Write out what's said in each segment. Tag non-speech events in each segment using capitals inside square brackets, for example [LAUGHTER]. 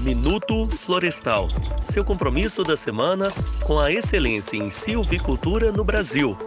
Minuto Florestal. Seu compromisso da semana com a excelência em silvicultura no Brasil.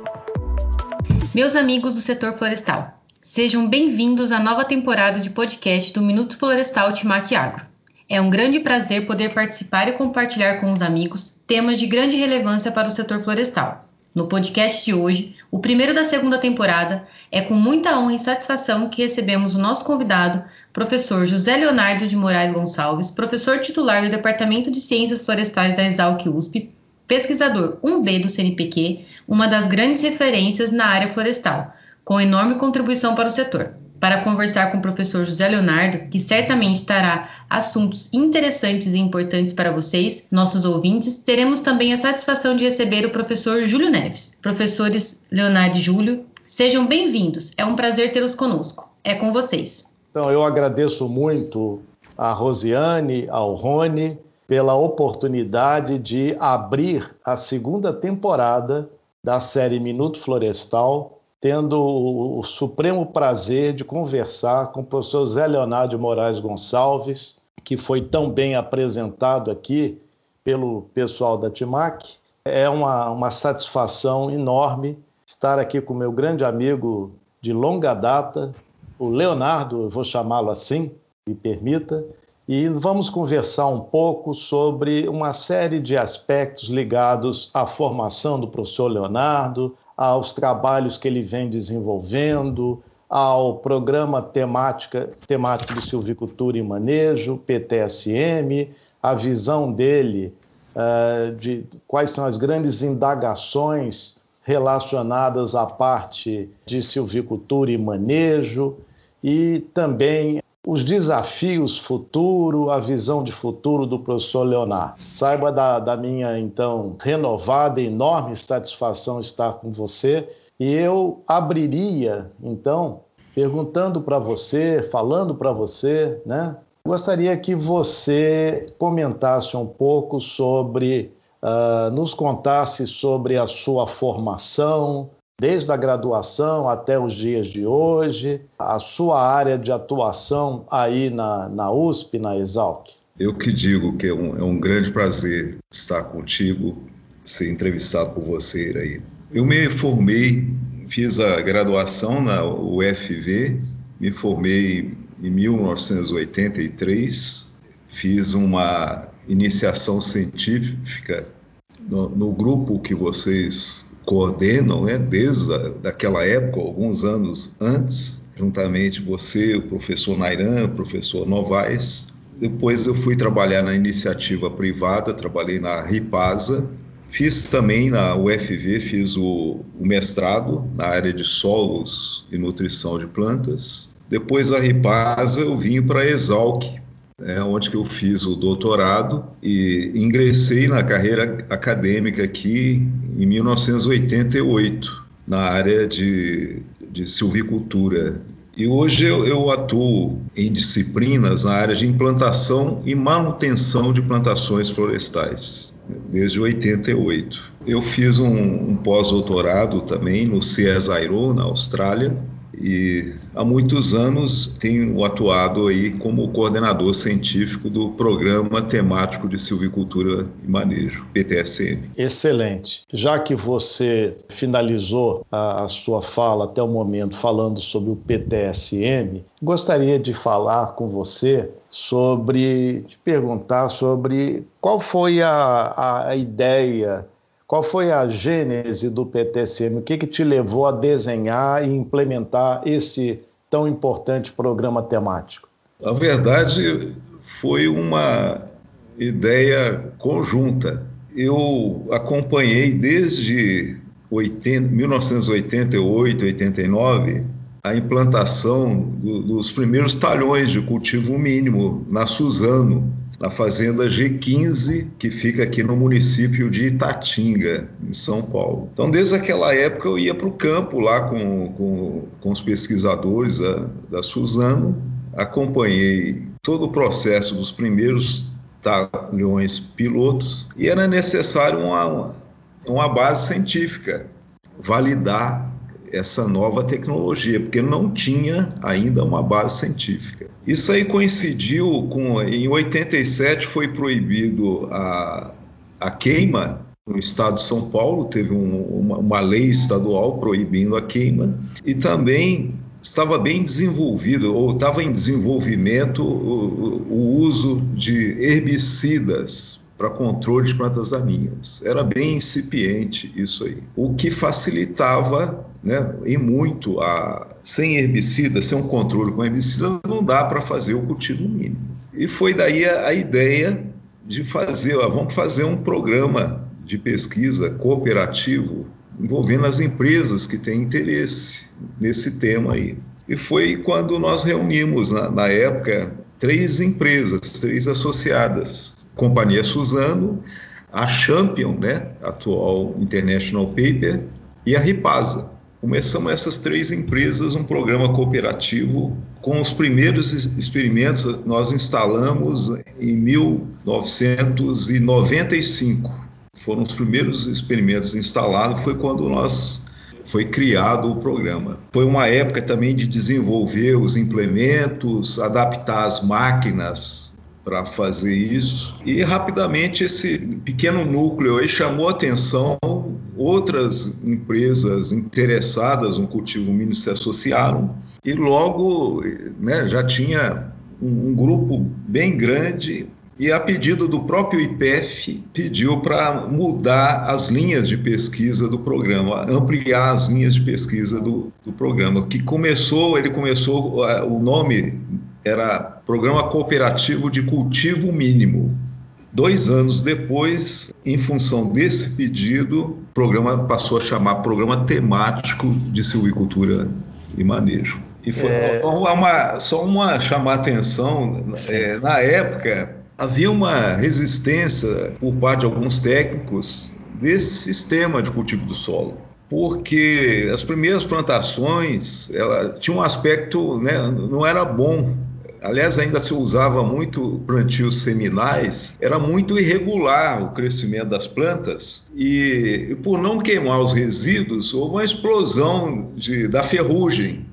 Meus amigos do setor florestal, sejam bem-vindos à nova temporada de podcast do Minuto Florestal Timac Agro. É um grande prazer poder participar e compartilhar com os amigos temas de grande relevância para o setor florestal. No podcast de hoje, o primeiro da segunda temporada, é com muita honra e satisfação que recebemos o nosso convidado, professor José Leonardo de Moraes Gonçalves, professor titular do Departamento de Ciências Florestais da Exalc USP, pesquisador 1B do CNPq, uma das grandes referências na área florestal, com enorme contribuição para o setor. Para conversar com o professor José Leonardo, que certamente trará assuntos interessantes e importantes para vocês, nossos ouvintes, teremos também a satisfação de receber o professor Júlio Neves. Professores Leonardo e Júlio, sejam bem-vindos. É um prazer tê-los conosco. É com vocês. Então, eu agradeço muito a Rosiane, ao Rony, pela oportunidade de abrir a segunda temporada da série Minuto Florestal, tendo o supremo prazer de conversar com o professor Zé Leonardo de Moraes Gonçalves, que foi tão bem apresentado aqui pelo pessoal da TIMAC. É uma, uma satisfação enorme estar aqui com meu grande amigo de longa data, o Leonardo, vou chamá-lo assim, me permita, e vamos conversar um pouco sobre uma série de aspectos ligados à formação do professor Leonardo, aos trabalhos que ele vem desenvolvendo, ao programa temática, temático de silvicultura e manejo, PTSM, a visão dele uh, de quais são as grandes indagações relacionadas à parte de silvicultura e manejo, e também os desafios futuro, a visão de futuro do professor Leonardo. Saiba da, da minha, então, renovada e enorme satisfação estar com você. E eu abriria, então, perguntando para você, falando para você, né? Gostaria que você comentasse um pouco sobre, uh, nos contasse sobre a sua formação, desde a graduação até os dias de hoje, a sua área de atuação aí na, na USP, na Exalc? Eu que digo que é um, é um grande prazer estar contigo, ser entrevistado por você aí. Eu me formei, fiz a graduação na UFV, me formei em 1983, fiz uma iniciação científica no, no grupo que vocês coordenam, né, desde a, daquela época, alguns anos antes, juntamente você, o professor Nairan, o professor Novaes. Depois eu fui trabalhar na iniciativa privada, trabalhei na Ripasa, fiz também na UFV, fiz o, o mestrado na área de solos e nutrição de plantas. Depois da Ripasa eu vim para a Exalc, é, onde que eu fiz o doutorado e ingressei na carreira acadêmica aqui em 1988, na área de, de silvicultura. E hoje eu, eu, atuo em disciplinas na área de implantação e manutenção de plantações florestais, desde 88. Eu fiz um, um pós-doutorado também no CSIRO, na Austrália, e há muitos anos tenho atuado aí como coordenador científico do Programa Temático de Silvicultura e Manejo, PTSM. Excelente. Já que você finalizou a, a sua fala até o momento falando sobre o PTSM, gostaria de falar com você sobre, te perguntar sobre qual foi a, a ideia qual foi a gênese do PTCM? O que, que te levou a desenhar e implementar esse tão importante programa temático? Na verdade, foi uma ideia conjunta. Eu acompanhei desde 80, 1988, 89 a implantação do, dos primeiros talhões de cultivo mínimo na Suzano, na fazenda G15, que fica aqui no município de Itatinga, em São Paulo. Então, desde aquela época, eu ia para o campo lá com, com, com os pesquisadores da, da Suzano, acompanhei todo o processo dos primeiros talhões pilotos e era necessário uma, uma base científica, validar essa nova tecnologia, porque não tinha ainda uma base científica. Isso aí coincidiu com, em 87 foi proibido a, a queima no estado de São Paulo, teve um, uma, uma lei estadual proibindo a queima, e também estava bem desenvolvido, ou estava em desenvolvimento o, o uso de herbicidas para controle de plantas daninhas. Era bem incipiente isso aí. O que facilitava, né, e muito, a, sem herbicida, sem um controle com herbicida, não dá para fazer o cultivo mínimo. E foi daí a, a ideia de fazer, ó, vamos fazer um programa de pesquisa cooperativo envolvendo as empresas que têm interesse nesse tema aí. E foi quando nós reunimos, na, na época, três empresas, três associadas, Companhia Suzano, a Champion, né, atual International Paper, e a Ripasa. Começamos essas três empresas um programa cooperativo. Com os primeiros experimentos, nós instalamos em 1995. Foram os primeiros experimentos instalados, foi quando nós foi criado o programa. Foi uma época também de desenvolver os implementos, adaptar as máquinas para fazer isso. E rapidamente esse pequeno núcleo aí chamou atenção, outras empresas interessadas no cultivo mínimo se associaram e logo né, já tinha um, um grupo bem grande e a pedido do próprio IPEF pediu para mudar as linhas de pesquisa do programa, ampliar as linhas de pesquisa do, do programa, que começou, ele começou, o nome era Programa Cooperativo de Cultivo Mínimo. Dois anos depois, em função desse pedido, o programa passou a chamar Programa Temático de Silvicultura e Manejo. E foi é... uma, só uma chamar atenção, é, na época havia uma resistência por parte de alguns técnicos desse sistema de cultivo do solo porque as primeiras plantações ela tinha um aspecto né, não era bom Aliás, ainda se usava muito plantios seminais, era muito irregular o crescimento das plantas e, e por não queimar os resíduos, houve uma explosão de, da ferrugem.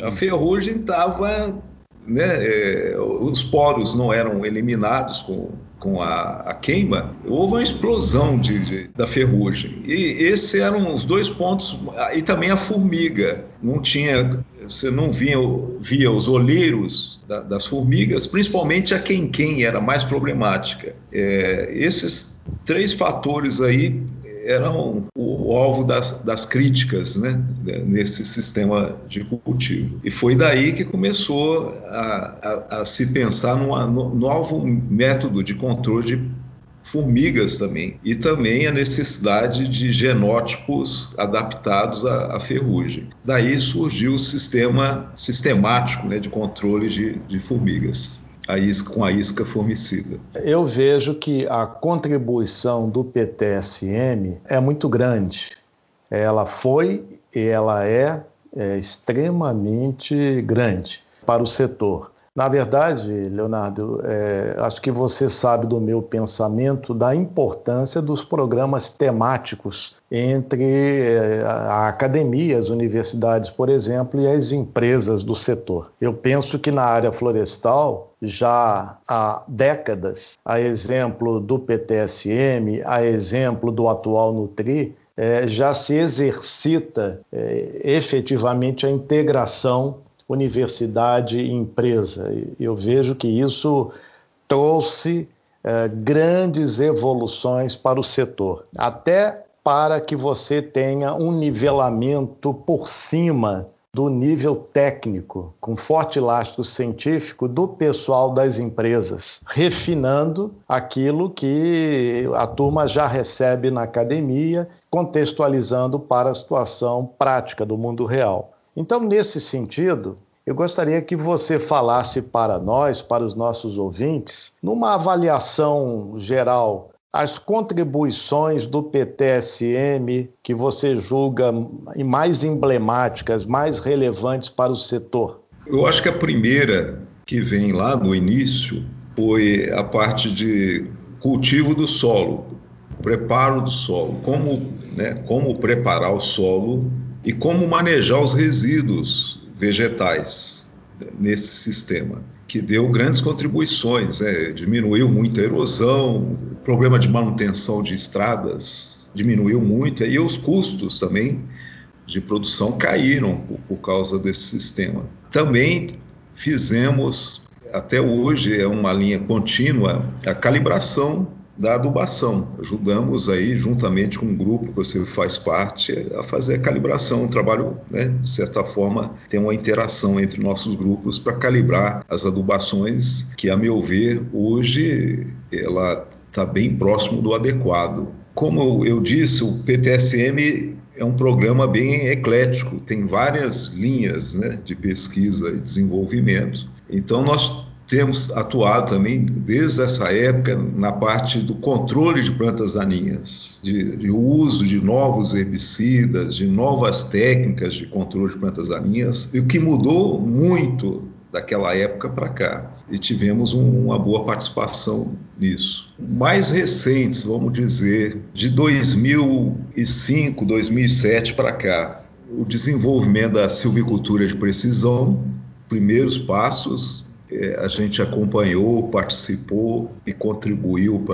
A ferrugem estava né, é, os poros não eram eliminados com, com a, a queima, houve uma explosão de, de, da ferrugem. E esses eram os dois pontos, e também a formiga. Não tinha você não via, via os olheiros da, das formigas, principalmente a quem quem era mais problemática. É, esses três fatores aí eram o, alvo das, das, críticas né, nesse sistema de cultivo. E foi daí que começou a, a, a se pensar num novo método de controle de formigas também, e também a necessidade de genótipos adaptados à, à ferrugem. Daí surgiu o sistema sistemático né, de controle de, de formigas. A isca, com a isca formicida. Eu vejo que a contribuição do PTSM é muito grande. Ela foi e ela é, é extremamente grande para o setor. Na verdade, Leonardo, é, acho que você sabe do meu pensamento da importância dos programas temáticos entre é, a academia, as universidades, por exemplo, e as empresas do setor. Eu penso que na área florestal, já há décadas, a exemplo do PTSM, a exemplo do atual Nutri, é, já se exercita é, efetivamente a integração universidade e empresa. Eu vejo que isso trouxe eh, grandes evoluções para o setor, até para que você tenha um nivelamento por cima do nível técnico, com forte lastro científico do pessoal das empresas, refinando aquilo que a turma já recebe na academia, contextualizando para a situação prática do mundo real. Então, nesse sentido, eu gostaria que você falasse para nós, para os nossos ouvintes, numa avaliação geral, as contribuições do PTSM que você julga mais emblemáticas, mais relevantes para o setor. Eu acho que a primeira que vem lá no início foi a parte de cultivo do solo, preparo do solo, como, né, como preparar o solo e como manejar os resíduos vegetais nesse sistema, que deu grandes contribuições, é, diminuiu muito a erosão, o problema de manutenção de estradas diminuiu muito, e os custos também de produção caíram por, por causa desse sistema. Também fizemos, até hoje é uma linha contínua, a calibração da adubação. Ajudamos aí, juntamente com um grupo que você faz parte, a fazer a calibração. Um trabalho, né, de certa forma, tem uma interação entre nossos grupos para calibrar as adubações, que, a meu ver, hoje ela está bem próximo do adequado. Como eu disse, o PTSM é um programa bem eclético, tem várias linhas né, de pesquisa e desenvolvimento. Então, nós temos atuado também, desde essa época, na parte do controle de plantas daninhas, de, de, uso de novos herbicidas, de novas técnicas de controle de plantas daninhas, e o que mudou muito daquela época para cá. E tivemos um, uma boa participação nisso. Mais recentes, vamos dizer, de 2005, 2007 para cá, o desenvolvimento da silvicultura de precisão, primeiros passos, a gente acompanhou, participou e contribuiu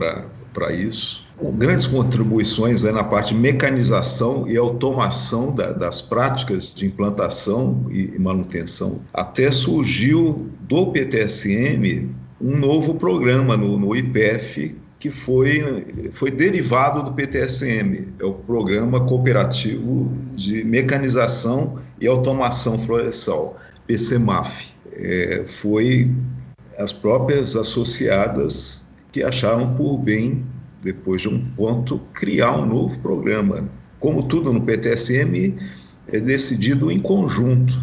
para isso. Com grandes contribuições é na parte de mecanização e automação da, das práticas de implantação e manutenção. Até surgiu do PTSM um novo programa no, no IPF que foi, foi derivado do PTSM, é o Programa Cooperativo de Mecanização e Automação Florestal, PCMAF é, foi as próprias associadas que acharam por bem, depois de um ponto, criar um novo programa. Como tudo no PTSM é decidido em conjunto.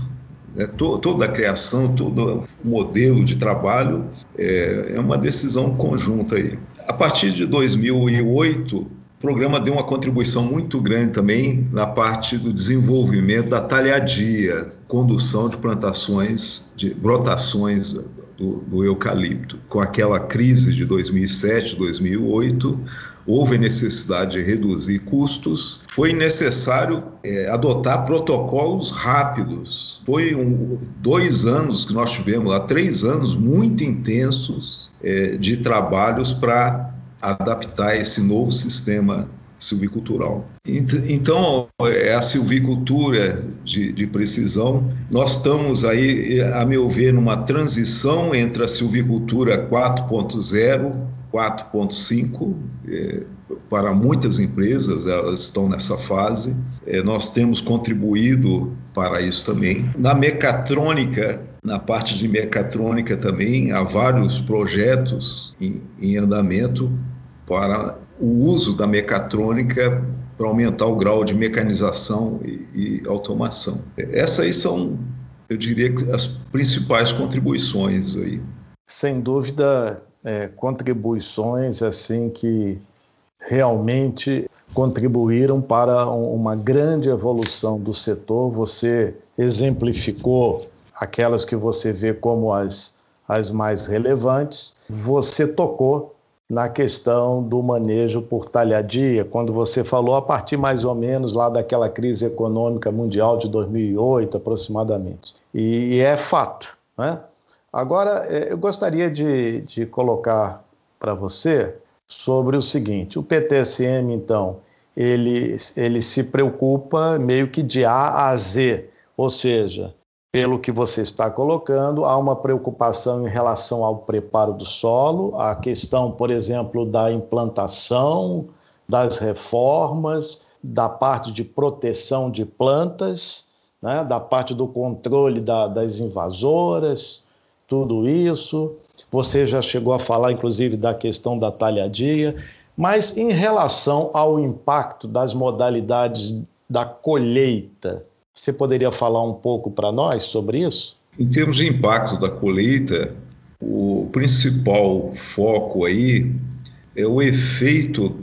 Né? Toda a criação, todo o modelo de trabalho é, é uma decisão conjunta aí. A partir de 2008, o programa deu uma contribuição muito grande também na parte do desenvolvimento da talhadia, condução de plantações, de brotações do, do eucalipto. Com aquela crise de 2007, 2008, houve necessidade de reduzir custos, foi necessário é, adotar protocolos rápidos. Foi um, dois anos que nós tivemos lá, três anos muito intensos é, de trabalhos para adaptar esse novo sistema silvicultural. Então, é a silvicultura de, de, precisão. Nós estamos aí, a meu ver, numa transição entre a silvicultura 4.0, 4.5, é, para muitas empresas, elas estão nessa fase. É, nós temos contribuído para isso também. Na mecatrônica, na parte de mecatrônica também, há vários projetos em, em andamento para o uso da mecatrônica para aumentar o grau de mecanização e, e automação. Essas aí são, eu diria, as principais contribuições aí. Sem dúvida, é, contribuições assim que realmente contribuíram para uma grande evolução do setor. Você exemplificou aquelas que você vê como as, as mais relevantes. Você tocou na questão do manejo por talhadia, quando você falou a partir mais ou menos lá daquela crise econômica mundial de 2008 aproximadamente. E, e é fato. Né? Agora, é, eu gostaria de, de colocar para você sobre o seguinte: o PTSM, então, ele, ele se preocupa meio que de A a Z, ou seja, pelo que você está colocando, há uma preocupação em relação ao preparo do solo, a questão, por exemplo, da implantação, das reformas, da parte de proteção de plantas, né, da parte do controle da, das invasoras, tudo isso. Você já chegou a falar, inclusive, da questão da talhadia, mas em relação ao impacto das modalidades da colheita, você poderia falar um pouco para nós sobre isso? Em termos de impacto da colheita, o principal foco aí é o efeito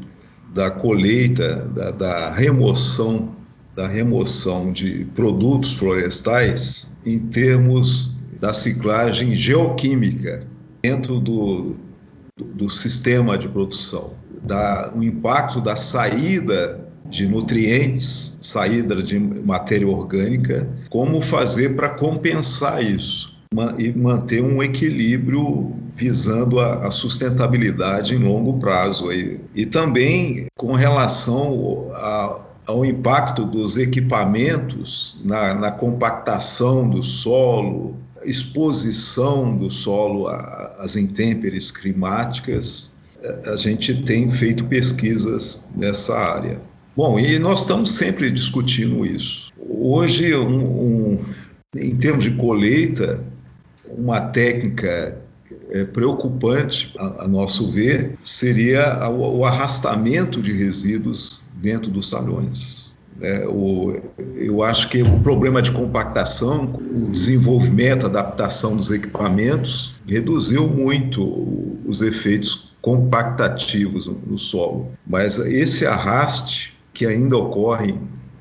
da colheita, da, da remoção, da remoção de produtos florestais em termos da ciclagem geoquímica dentro do, do, do sistema de produção, da, o impacto da saída de nutrientes, saída de matéria orgânica, como fazer para compensar isso e manter um equilíbrio visando a, sustentabilidade em longo prazo. Aí. E também com relação a, ao impacto dos equipamentos na, na compactação do solo, exposição do solo às intempéries climáticas, a gente tem feito pesquisas nessa área. Bom, e nós estamos sempre discutindo isso. Hoje, um, um, em termos de colheita, uma técnica é, preocupante, a, a, nosso ver, seria o, o, arrastamento de resíduos dentro dos salões. É, o, eu acho que o problema de compactação, o desenvolvimento, a adaptação dos equipamentos, reduziu muito os efeitos compactativos no solo. Mas esse arraste que ainda ocorrem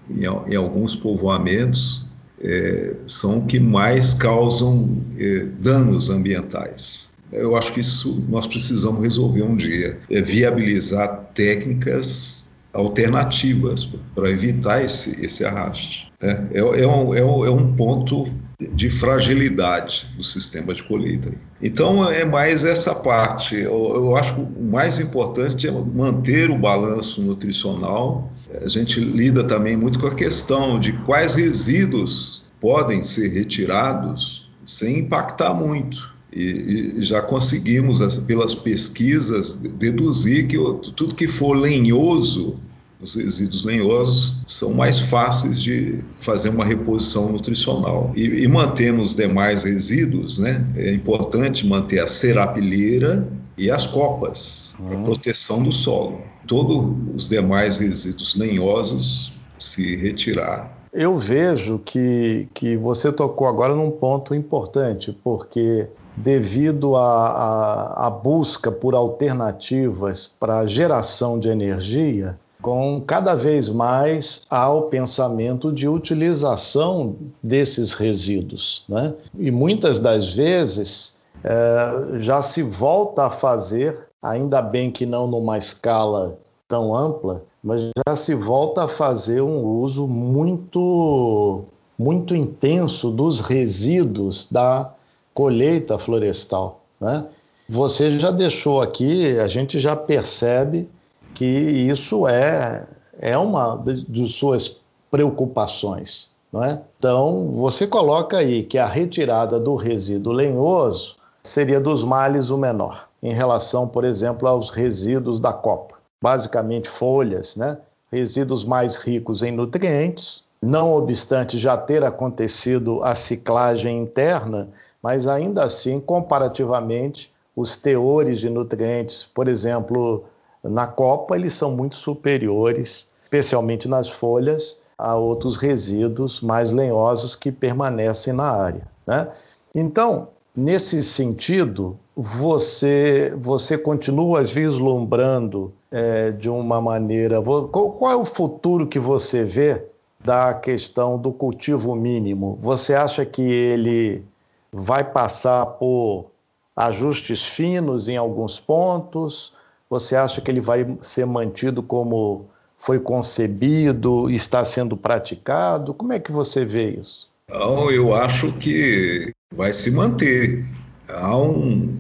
em, em alguns povoamentos é, são que mais causam é, danos ambientais. Eu acho que isso nós precisamos resolver um dia, é viabilizar técnicas alternativas para evitar esse, esse arraste. É, é, é, um, é, um, é um ponto de fragilidade do sistema de colheita. Então, é mais essa parte. Eu, eu acho que o mais importante é manter o balanço nutricional. A gente lida também muito com a questão de quais resíduos podem ser retirados sem impactar muito. E, e já conseguimos, pelas pesquisas, deduzir que tudo que for lenhoso os resíduos lenhosos são mais fáceis de fazer uma reposição nutricional. E, e mantendo os demais resíduos, né, é importante manter a serapilheira e as copas, para uhum. proteção do solo. Todos os demais resíduos lenhosos se retirar. Eu vejo que, que você tocou agora num ponto importante, porque devido à busca por alternativas para a geração de energia, com cada vez mais ao pensamento de utilização desses resíduos. Né? E muitas das vezes é, já se volta a fazer, ainda bem que não numa escala tão ampla, mas já se volta a fazer um uso muito, muito intenso dos resíduos da colheita florestal. Né? Você já deixou aqui, a gente já percebe que isso é, é uma de suas preocupações. Não é? Então, você coloca aí que a retirada do resíduo lenhoso seria dos males o menor, em relação, por exemplo, aos resíduos da copa. Basicamente, folhas, né? resíduos mais ricos em nutrientes, não obstante já ter acontecido a ciclagem interna, mas ainda assim, comparativamente, os teores de nutrientes, por exemplo, na copa, eles são muito superiores, especialmente nas folhas, a outros resíduos mais lenhosos que permanecem na área. Né? Então, nesse sentido, você, você continua vislumbrando é, de uma maneira. Qual, qual é o futuro que você vê da questão do cultivo mínimo? Você acha que ele vai passar por ajustes finos em alguns pontos? Você acha que ele vai ser mantido como foi concebido está sendo praticado? Como é que você vê isso? Não, eu acho que vai se manter. Há um,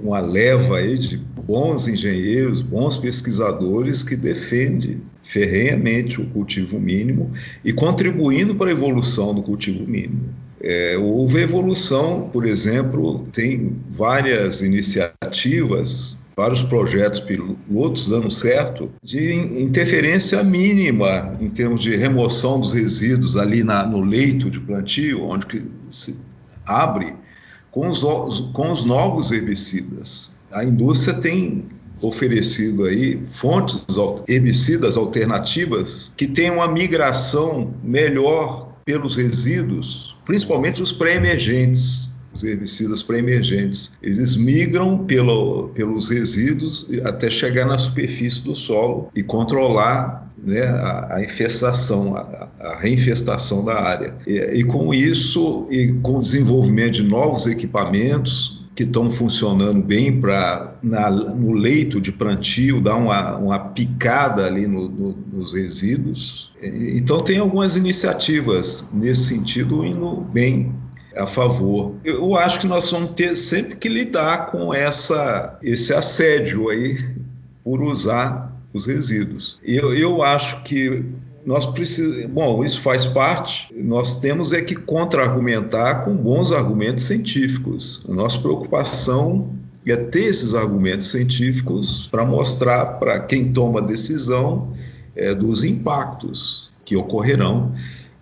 uma leva aí de bons engenheiros, bons pesquisadores que defende ferrenhamente o cultivo mínimo e contribuindo para a evolução do cultivo mínimo. É, houve evolução, por exemplo, tem várias iniciativas vários projetos pilotos dando certo, de interferência mínima em termos de remoção dos resíduos ali na, no leito de plantio, onde que se abre, com os, com os novos herbicidas. A indústria tem oferecido aí fontes herbicidas alternativas que têm uma migração melhor pelos resíduos, principalmente os pré-emergentes os herbicidas pré-emergentes. Eles migram pelo, pelos resíduos até chegar na superfície do solo e controlar né, a, a, infestação, a, a, reinfestação da área. E, e, com isso, e com o desenvolvimento de novos equipamentos, que estão funcionando bem para no leito de plantio dar uma, uma picada ali no, no, nos resíduos. Então tem algumas iniciativas nesse sentido indo bem a favor. Eu acho que nós vamos ter sempre que lidar com essa, esse assédio aí por usar os resíduos. Eu, eu acho que nós precisamos. Bom, isso faz parte. Nós temos é que contra-argumentar com bons argumentos científicos. A nossa preocupação é ter esses argumentos científicos para mostrar para quem toma a decisão é, dos impactos que ocorrerão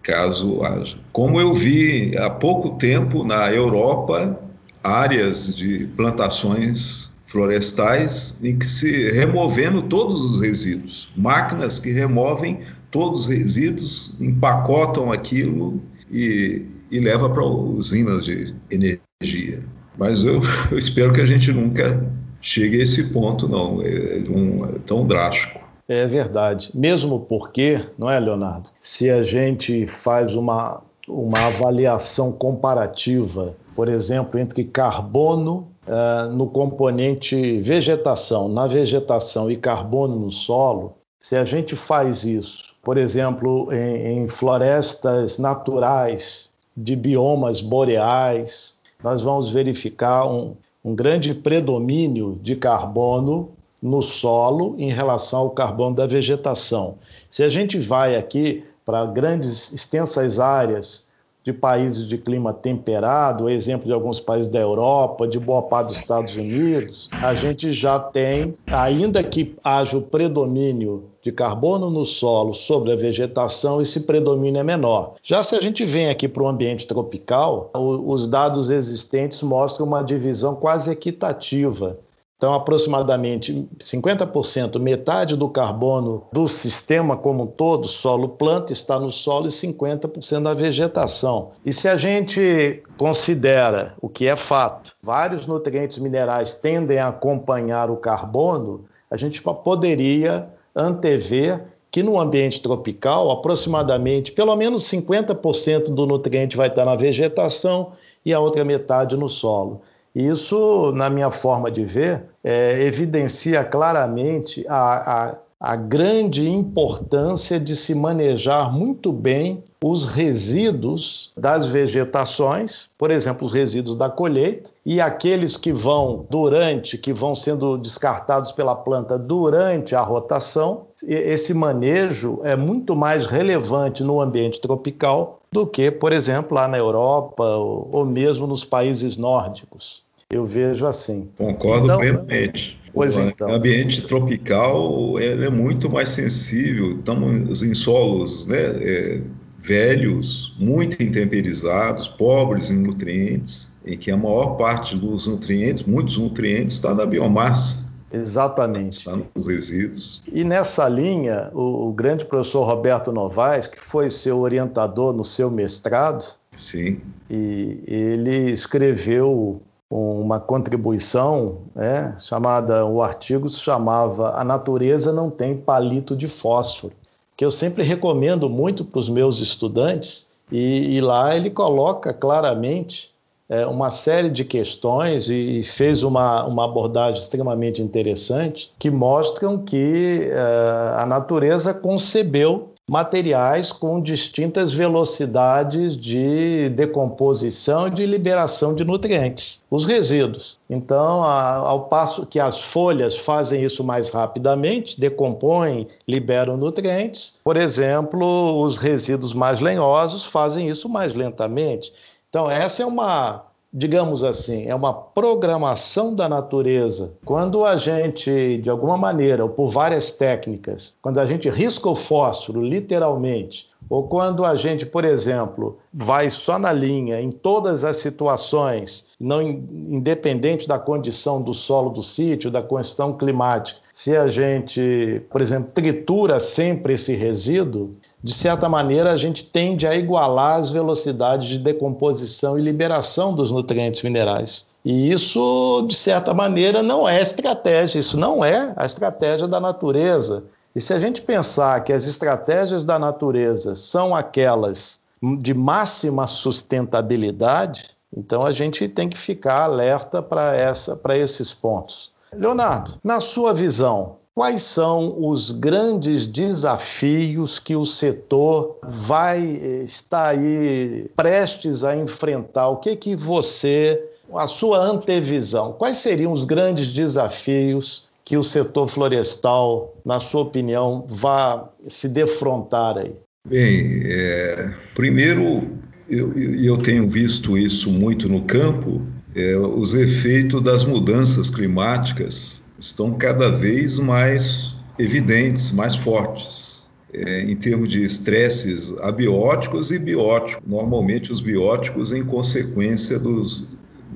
caso haja. Como eu vi há pouco tempo na Europa, áreas de plantações florestais em que se removendo todos os resíduos, máquinas que removem todos os resíduos, empacotam aquilo e, e leva para usinas de energia. Mas eu, [LAUGHS] eu, espero que a gente nunca chegue a esse ponto, não, é, um, é tão drástico. É verdade, mesmo porque, não é, Leonardo? Se a gente faz uma, uma avaliação comparativa, por exemplo, entre carbono uh, no componente vegetação, na vegetação e carbono no solo, se a gente faz isso por exemplo, em, em florestas naturais de biomas boreais, nós vamos verificar um, um grande predomínio de carbono no solo em relação ao carbono da vegetação. Se a gente vai aqui para grandes, extensas áreas de países de clima temperado, exemplo de alguns países da Europa, de boa parte dos Estados Unidos, a gente já tem, ainda que haja o predomínio de carbono no solo sobre a vegetação, esse predomínio é menor. Já se a gente vem aqui para o ambiente tropical, os dados existentes mostram uma divisão quase equitativa então, aproximadamente 50%, metade do carbono do sistema como um todo, solo-planta, está no solo e 50% da vegetação. E se a gente considera, o que é fato, vários nutrientes minerais tendem a acompanhar o carbono, a gente poderia antever que no ambiente tropical, aproximadamente, pelo menos 50% do nutriente vai estar na vegetação e a outra metade no solo. Isso, na minha forma de ver, é, evidencia claramente a, a, a grande importância de se manejar muito bem os resíduos das vegetações, por exemplo, os resíduos da colheita, e aqueles que vão durante, que vão sendo descartados pela planta durante a rotação. Esse manejo é muito mais relevante no ambiente tropical do que, por exemplo, lá na Europa ou mesmo nos países nórdicos. Eu vejo assim. Concordo então, plenamente. Pois o então. ambiente tropical é muito mais sensível. Estamos em solos né, é, velhos, muito intemperizados, pobres em nutrientes, em que a maior parte dos nutrientes, muitos nutrientes, está na biomassa. Exatamente. Está nos resíduos. E nessa linha, o, o grande professor Roberto Novaes, que foi seu orientador no seu mestrado, Sim. e ele escreveu uma contribuição né, chamada, o artigo se chamava A Natureza Não Tem Palito de Fósforo, que eu sempre recomendo muito para os meus estudantes, e, e, lá ele coloca claramente é, uma série de questões e, fez uma, uma abordagem extremamente interessante que mostram que é, a natureza concebeu materiais com distintas velocidades de decomposição e de liberação de nutrientes, os resíduos. Então, ao passo que as folhas fazem isso mais rapidamente, decompõem, liberam nutrientes, por exemplo, os resíduos mais lenhosos fazem isso mais lentamente. Então, essa é uma digamos assim, é uma programação da natureza. Quando a gente, de alguma maneira, ou por várias técnicas, quando a gente risca o fósforo, literalmente, ou quando a gente, por exemplo, vai só na linha em todas as situações, não independente da condição do solo do sítio, da questão climática, se a gente, por exemplo, tritura sempre esse resíduo, de certa maneira, a gente tende a igualar as velocidades de decomposição e liberação dos nutrientes minerais. E isso, de certa maneira, não é estratégia, isso não é a estratégia da natureza. E se a gente pensar que as estratégias da natureza são aquelas de máxima sustentabilidade, Então a gente tem que ficar alerta para esses pontos. Leonardo, na sua visão, quais são os grandes desafios que o setor vai estar aí prestes a enfrentar? O que que você, a sua antevisão, quais seriam os grandes desafios que o setor florestal, na sua opinião, vai se defrontar aí? Bem, é, primeiro, eu, eu tenho visto isso muito no campo, é, os efeitos das mudanças climáticas estão cada vez mais evidentes, mais fortes. É, em termos de estresses abióticos e bióticos, normalmente os bióticos em consequência dos,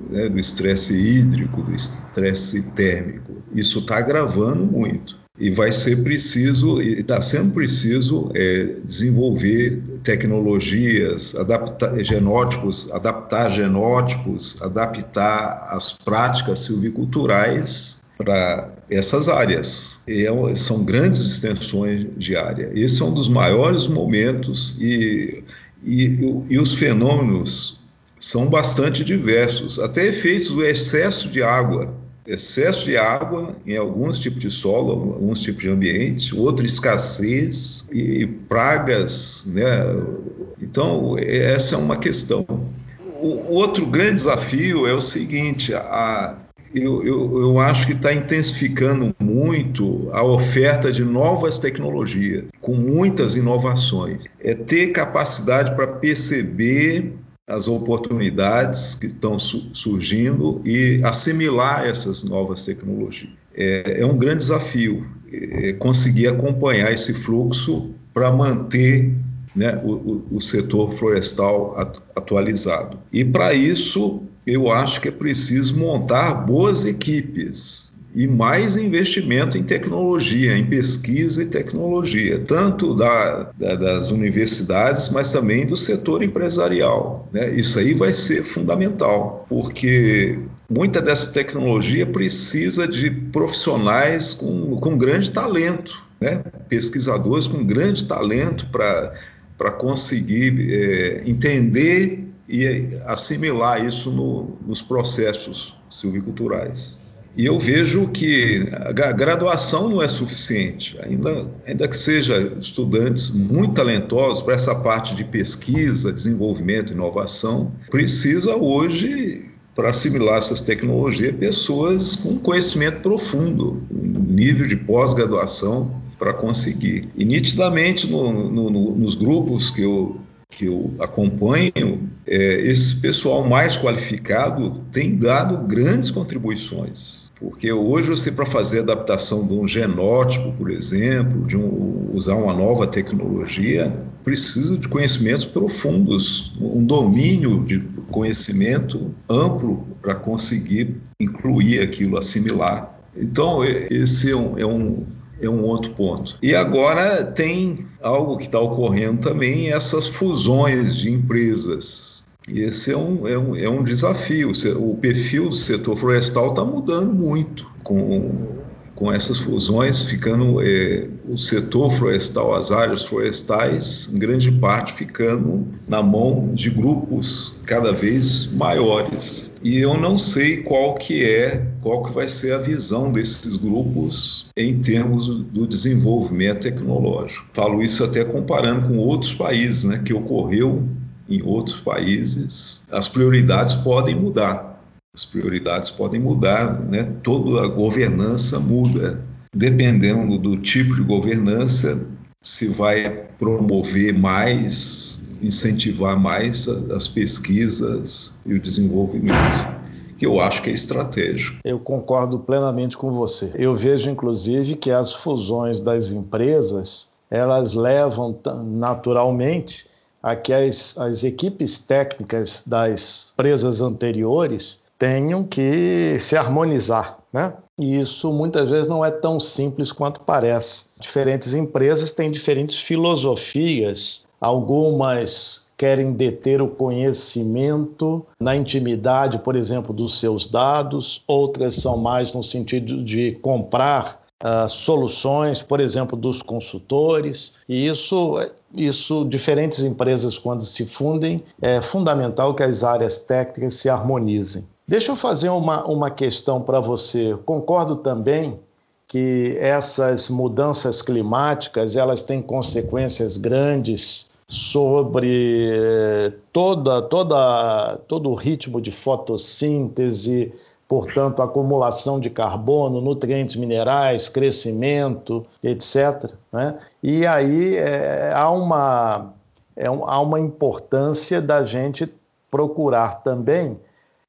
né, do estresse hídrico, do estresse térmico. Isso está agravando muito. E vai ser preciso, e está sendo preciso é, desenvolver tecnologias, adaptar genótipos, adaptar genótipos, adaptar as práticas silviculturais para essas áreas. E é, são grandes extensões de área. Esse é um dos maiores momentos e, e, e os fenômenos são bastante diversos, até efeitos do excesso de água. Excesso de água em alguns tipos de solo, alguns tipos de ambiente, outra escassez e pragas, né? Então, essa é uma questão. O outro grande desafio é o seguinte: a, eu, eu, eu, acho que está intensificando muito a oferta de novas tecnologias, com muitas inovações. É ter capacidade para perceber as oportunidades que estão surgindo e assimilar essas novas tecnologias. É, é um grande desafio é, conseguir acompanhar esse fluxo para manter né, o, o, setor florestal atualizado. E para isso, eu acho que é preciso montar boas equipes e mais investimento em tecnologia, em pesquisa e tecnologia, tanto da, da, das universidades, mas também do setor empresarial. Né? Isso aí vai ser fundamental, porque muita dessa tecnologia precisa de profissionais com, com grande talento, né? pesquisadores com grande talento para conseguir é, entender e assimilar isso no, nos processos silviculturais. E eu vejo que a graduação não é suficiente, ainda, ainda que seja estudantes muito talentosos para essa parte de pesquisa, desenvolvimento, inovação, precisa hoje, para assimilar essas tecnologias, pessoas com conhecimento profundo, um nível de pós-graduação para conseguir. E nitidamente no, no, no, nos grupos que eu que eu acompanho, é, esse pessoal mais qualificado tem dado grandes contribuições. Porque hoje você, para fazer adaptação de um genótipo, por exemplo, de um, usar uma nova tecnologia, precisa de conhecimentos profundos, um domínio de conhecimento amplo para conseguir incluir aquilo, assimilar. Então, esse é um, é um é um outro ponto. E agora tem algo que está ocorrendo também, essas fusões de empresas. Esse é um, é um, é um desafio. O perfil do setor florestal está mudando muito com com essas fusões, ficando é, o setor florestal, as áreas florestais, em grande parte ficando na mão de grupos cada vez maiores. E eu não sei qual que é, qual que vai ser a visão desses grupos em termos do desenvolvimento tecnológico. Falo isso até comparando com outros países, né, que ocorreu em outros países. As prioridades podem mudar as prioridades podem mudar, né? toda a governança muda. Dependendo do tipo de governança, se vai promover mais, incentivar mais as pesquisas e o desenvolvimento que eu acho que é estratégico. Eu concordo plenamente com você. Eu vejo, inclusive, que as fusões das empresas elas levam naturalmente a que as, as equipes técnicas das empresas anteriores tenham que se harmonizar, né? E isso muitas vezes não é tão simples quanto parece. Diferentes empresas têm diferentes filosofias, algumas querem deter o conhecimento na intimidade, por exemplo, dos seus dados, outras são mais no sentido de comprar uh, soluções, por exemplo, dos consultores, e isso, isso, diferentes empresas, quando se fundem, é fundamental que as áreas técnicas se harmonizem. Deixa eu fazer uma, uma questão para você. Concordo também que essas mudanças climáticas elas têm consequências grandes sobre eh, toda, toda, todo o ritmo de fotossíntese, portanto, acumulação de carbono, nutrientes minerais, crescimento, etc. Né? E aí é, há, uma, é, há uma importância da gente procurar também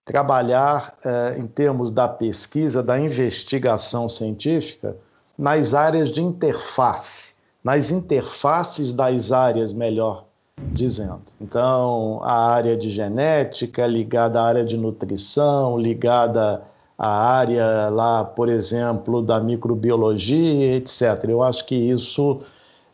trabalhar é, em termos da pesquisa, da investigação científica, nas áreas de interface, nas interfaces das áreas, melhor dizendo. Então, a área de genética ligada à área de nutrição, ligada à área lá, por exemplo, da microbiologia, etc. Eu acho que isso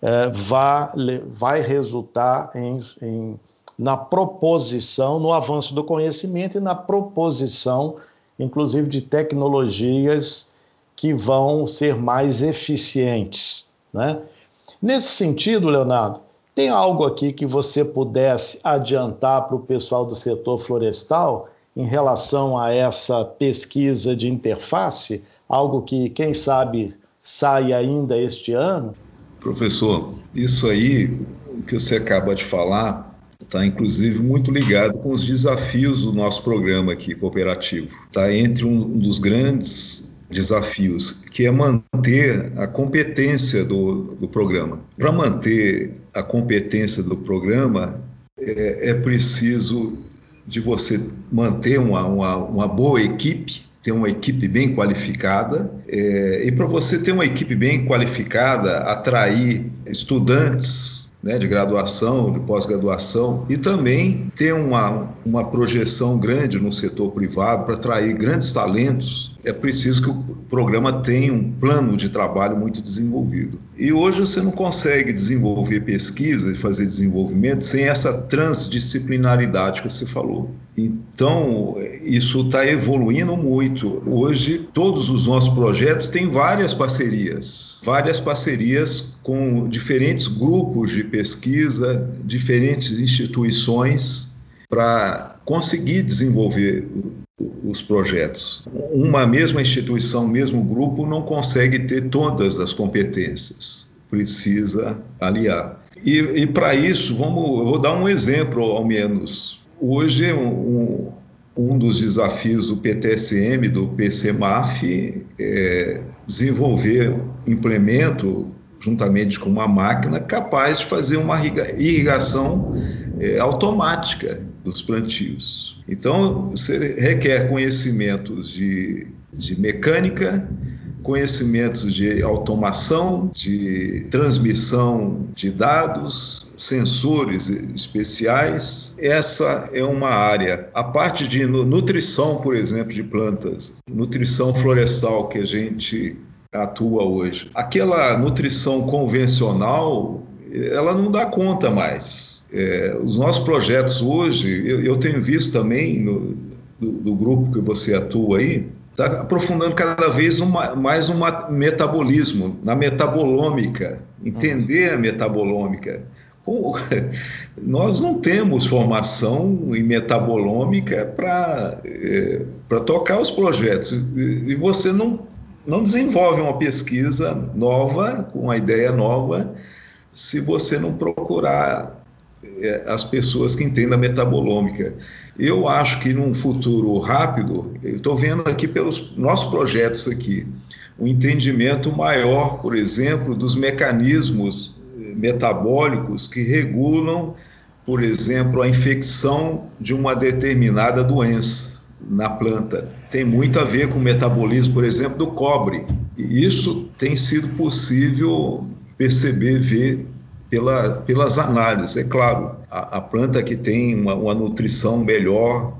é, vai, vai resultar em, em, na proposição, no avanço do conhecimento e na proposição, inclusive, de tecnologias que vão ser mais eficientes. Né? Nesse sentido, Leonardo, tem algo aqui que você pudesse adiantar para o pessoal do setor florestal em relação a essa pesquisa de interface? Algo que, quem sabe, sai ainda este ano? Professor, isso aí, o que você acaba de falar, está inclusive muito ligado com os desafios do nosso programa aqui cooperativo. Está entre um dos grandes desafios, que é manter a competência do, do programa. Para manter a competência do programa, é, é preciso de você manter uma, uma, uma, boa equipe, ter uma equipe bem qualificada, é, e para você ter uma equipe bem qualificada, atrair estudantes né, de graduação, de pós-graduação, e também ter uma, uma projeção grande no setor privado para atrair grandes talentos, é preciso que o programa tenha um plano de trabalho muito desenvolvido. E hoje você não consegue desenvolver pesquisa e fazer desenvolvimento sem essa transdisciplinaridade que você falou. Então, isso está evoluindo muito. Hoje, todos os nossos projetos têm várias parcerias, várias parcerias com diferentes grupos de pesquisa, diferentes instituições, para conseguir desenvolver os projetos. Uma mesma instituição, mesmo grupo, não consegue ter todas as competências, precisa aliar. E, e para isso, vamos, eu vou dar um exemplo ao menos. Hoje, um, um dos desafios do PTSM, do PCMAF, é desenvolver implemento juntamente com uma máquina capaz de fazer uma irrigação é, automática dos plantios. Então, você requer conhecimentos de, de mecânica, conhecimentos de automação, de transmissão de dados, sensores especiais. Essa é uma área. A parte de nutrição, por exemplo, de plantas, nutrição florestal que a gente atua hoje. Aquela nutrição convencional, ela não dá conta mais. É, os nossos projetos hoje, eu, eu tenho visto também no, do, do, grupo que você atua aí, está aprofundando cada vez uma, mais um metabolismo, na metabolômica, entender a metabolômica. [LAUGHS] Nós não temos formação em metabolômica para é, tocar os projetos. E você não não desenvolve uma pesquisa nova, com uma ideia nova, se você não procurar é, as pessoas que entendem a metabolômica. Eu acho que num futuro rápido, eu estou vendo aqui pelos nossos projetos aqui, um entendimento maior, por exemplo, dos mecanismos eh, metabólicos que regulam, por exemplo, a infecção de uma determinada doença na planta. Tem muito a ver com o metabolismo, por exemplo, do cobre. E isso tem sido possível perceber, ver pela, pelas análises. É claro, a, a planta que tem uma, uma, nutrição melhor,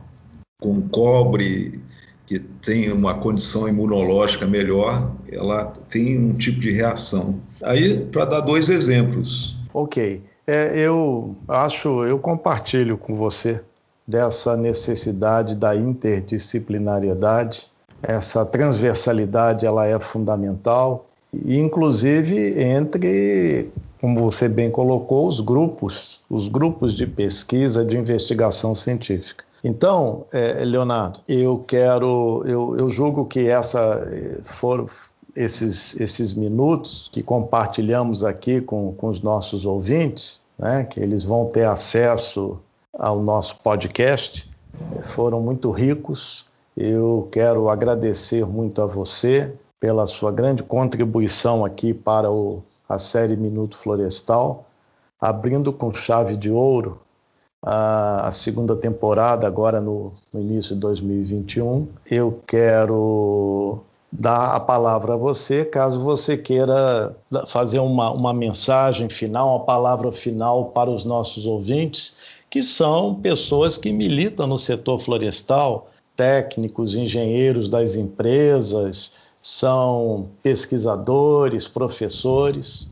com cobre, que tem uma condição imunológica melhor, ela tem um tipo de reação. Aí, para dar dois exemplos. Ok. É, eu acho, eu compartilho com você dessa necessidade da interdisciplinariedade. Essa transversalidade ela é fundamental inclusive entre, como você bem colocou, os grupos, os grupos de pesquisa de investigação científica. Então, é, Leonardo, eu quero, eu, eu julgo que essa eh, foram esses, esses minutos que compartilhamos aqui com, com os nossos ouvintes, né, que eles vão ter acesso ao nosso podcast, foram muito ricos. Eu quero agradecer muito a você pela sua grande contribuição aqui para o, a série Minuto Florestal, abrindo com chave de ouro a, a segunda temporada, agora no, no início de 2021. Eu quero dar a palavra a você, caso você queira fazer uma, uma mensagem final, uma palavra final para os nossos ouvintes, que são pessoas que militam no setor florestal, técnicos, engenheiros das empresas, são pesquisadores, professores.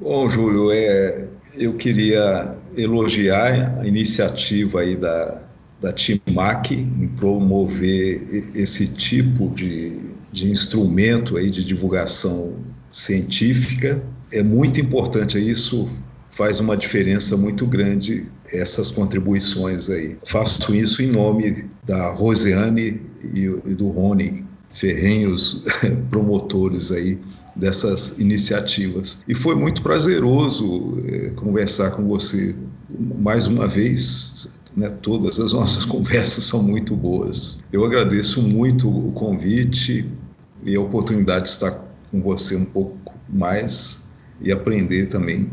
Bom, Júlio, é, eu queria elogiar a iniciativa aí da, da TIMAC em promover esse tipo de, de instrumento aí de divulgação científica. É muito importante isso, faz uma diferença muito grande essas contribuições aí. Faço isso em nome da Rosiane e, e do Rony, ferrenhos [LAUGHS] promotores aí dessas iniciativas. E foi muito prazeroso é, conversar com você mais uma vez. Né, todas as nossas [LAUGHS] conversas são muito boas. Eu agradeço muito o convite e a oportunidade de estar com você um pouco mais e aprender também.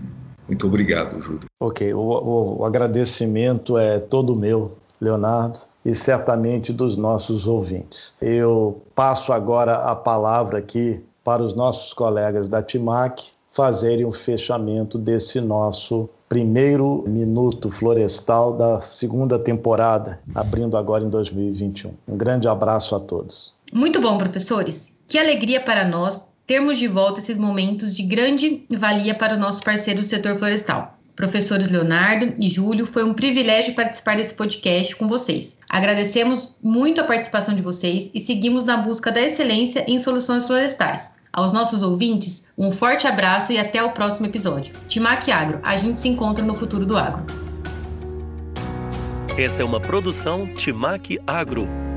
Muito obrigado, Júlio. Ok, o, o, o agradecimento é todo meu, Leonardo e certamente dos nossos ouvintes. Eu passo agora a palavra aqui para os nossos colegas da TIMAC fazerem o fechamento desse nosso primeiro Minuto Florestal da segunda temporada, abrindo agora em 2021. Um grande abraço a todos. Muito bom, professores. Que alegria para nós termos de volta esses momentos de grande valia para o nosso parceiro setor florestal. Professores Leonardo e Júlio, foi um privilégio participar desse podcast com vocês. Agradecemos muito a participação de vocês e seguimos na busca da excelência em soluções florestais. Aos nossos ouvintes, um forte abraço e até o próximo episódio. Timac Agro, a gente se encontra no futuro do agro. Esta é uma produção Timac Agro